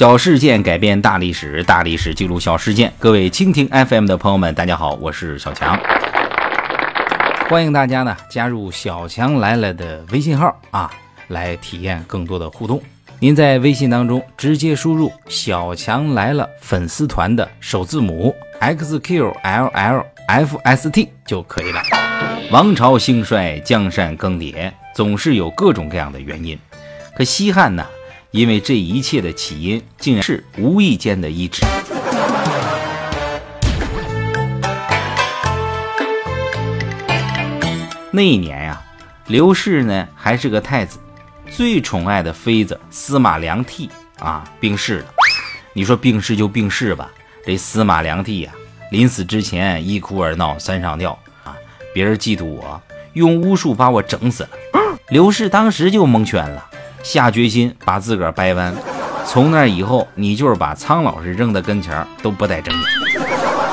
小事件改变大历史，大历史记录小事件。各位蜻蜓 FM 的朋友们，大家好，我是小强。欢迎大家呢加入小强来了的微信号啊，来体验更多的互动。您在微信当中直接输入“小强来了”粉丝团的首字母 xqllfst 就可以了。王朝兴衰，江山更迭，总是有各种各样的原因。可西汉呢？因为这一切的起因，竟然是无意间的一指。那一年呀，刘氏呢还是个太子，最宠爱的妃子司马良娣啊病逝了。你说病逝就病逝吧，这司马良娣呀，临死之前一哭二闹三上吊啊，别人嫉妒我，用巫术把我整死了。刘氏当时就蒙圈了。下决心把自个儿掰弯，从那以后，你就是把苍老师扔在跟前都不带睁眼。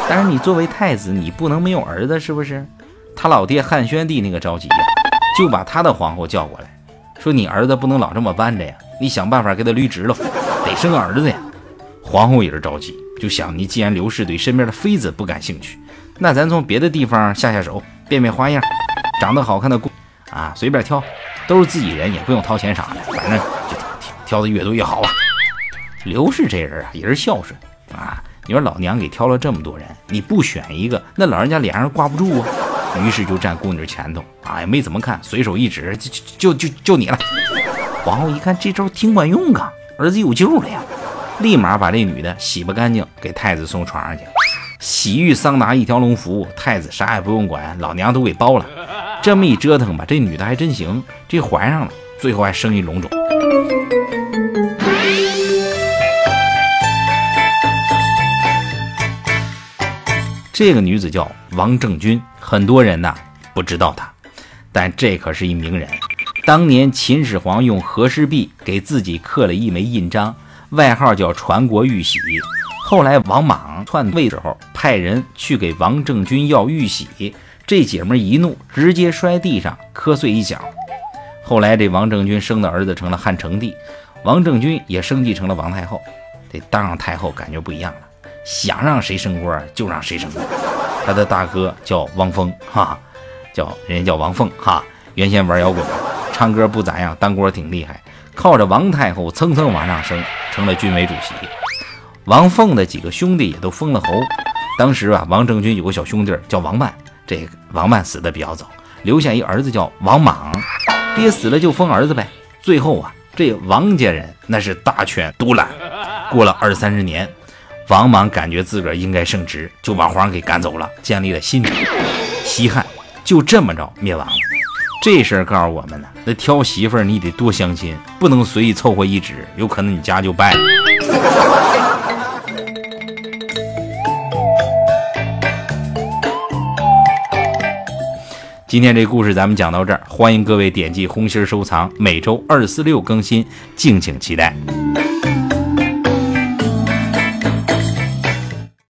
但是你作为太子，你不能没有儿子，是不是？他老爹汉宣帝那个着急呀，就把他的皇后叫过来，说你儿子不能老这么弯着呀，你想办法给他捋直了，得生个儿子呀。皇后也是着急，就想你既然刘氏对身边的妃子不感兴趣，那咱从别的地方下下手，变变花样，长得好看的姑啊，随便挑。都是自己人，也不用掏钱啥的，反正就挑挑的越多越好吧。刘氏这人啊，也是孝顺啊。你说老娘给挑了这么多人，你不选一个，那老人家脸上挂不住啊。于是就站姑娘前头，啊，也没怎么看，随手一指，就就就就你了。皇后一看这招挺管用啊，儿子有救了呀，立马把这女的洗不干净，给太子送床上去，洗浴桑拿一条龙服务，太子啥也不用管，老娘都给包了。这么一折腾吧，这女的还真行，这怀上了，最后还生一龙种。这个女子叫王政君，很多人呐不知道她，但这可是一名人。当年秦始皇用和氏璧给自己刻了一枚印章，外号叫传国玉玺。后来王莽篡位时候，派人去给王政君要玉玺。这姐们一怒，直接摔地上磕碎一角。后来这王政君生的儿子成了汉成帝，王政君也升级成了王太后。这当上太后感觉不一样了，想让谁升官就让谁升官。他的大哥叫汪峰，哈，叫人家叫王凤，哈，原先玩摇滚，唱歌不咋样，当官挺厉害，靠着王太后蹭蹭往上升，成了军委主席。王凤的几个兄弟也都封了侯。当时啊，王政君有个小兄弟叫王曼。这个王曼死的比较早，留下一儿子叫王莽，爹死了就封儿子呗。最后啊，这王家人那是大权独揽。过了二三十年，王莽感觉自个儿应该升职，就把皇上给赶走了，建立了新朝。西汉就这么着灭亡了。这事儿告诉我们呢，那挑媳妇儿你得多相亲，不能随意凑合一纸，有可能你家就败了。今天这故事咱们讲到这儿，欢迎各位点击红心收藏，每周二四六更新，敬请期待。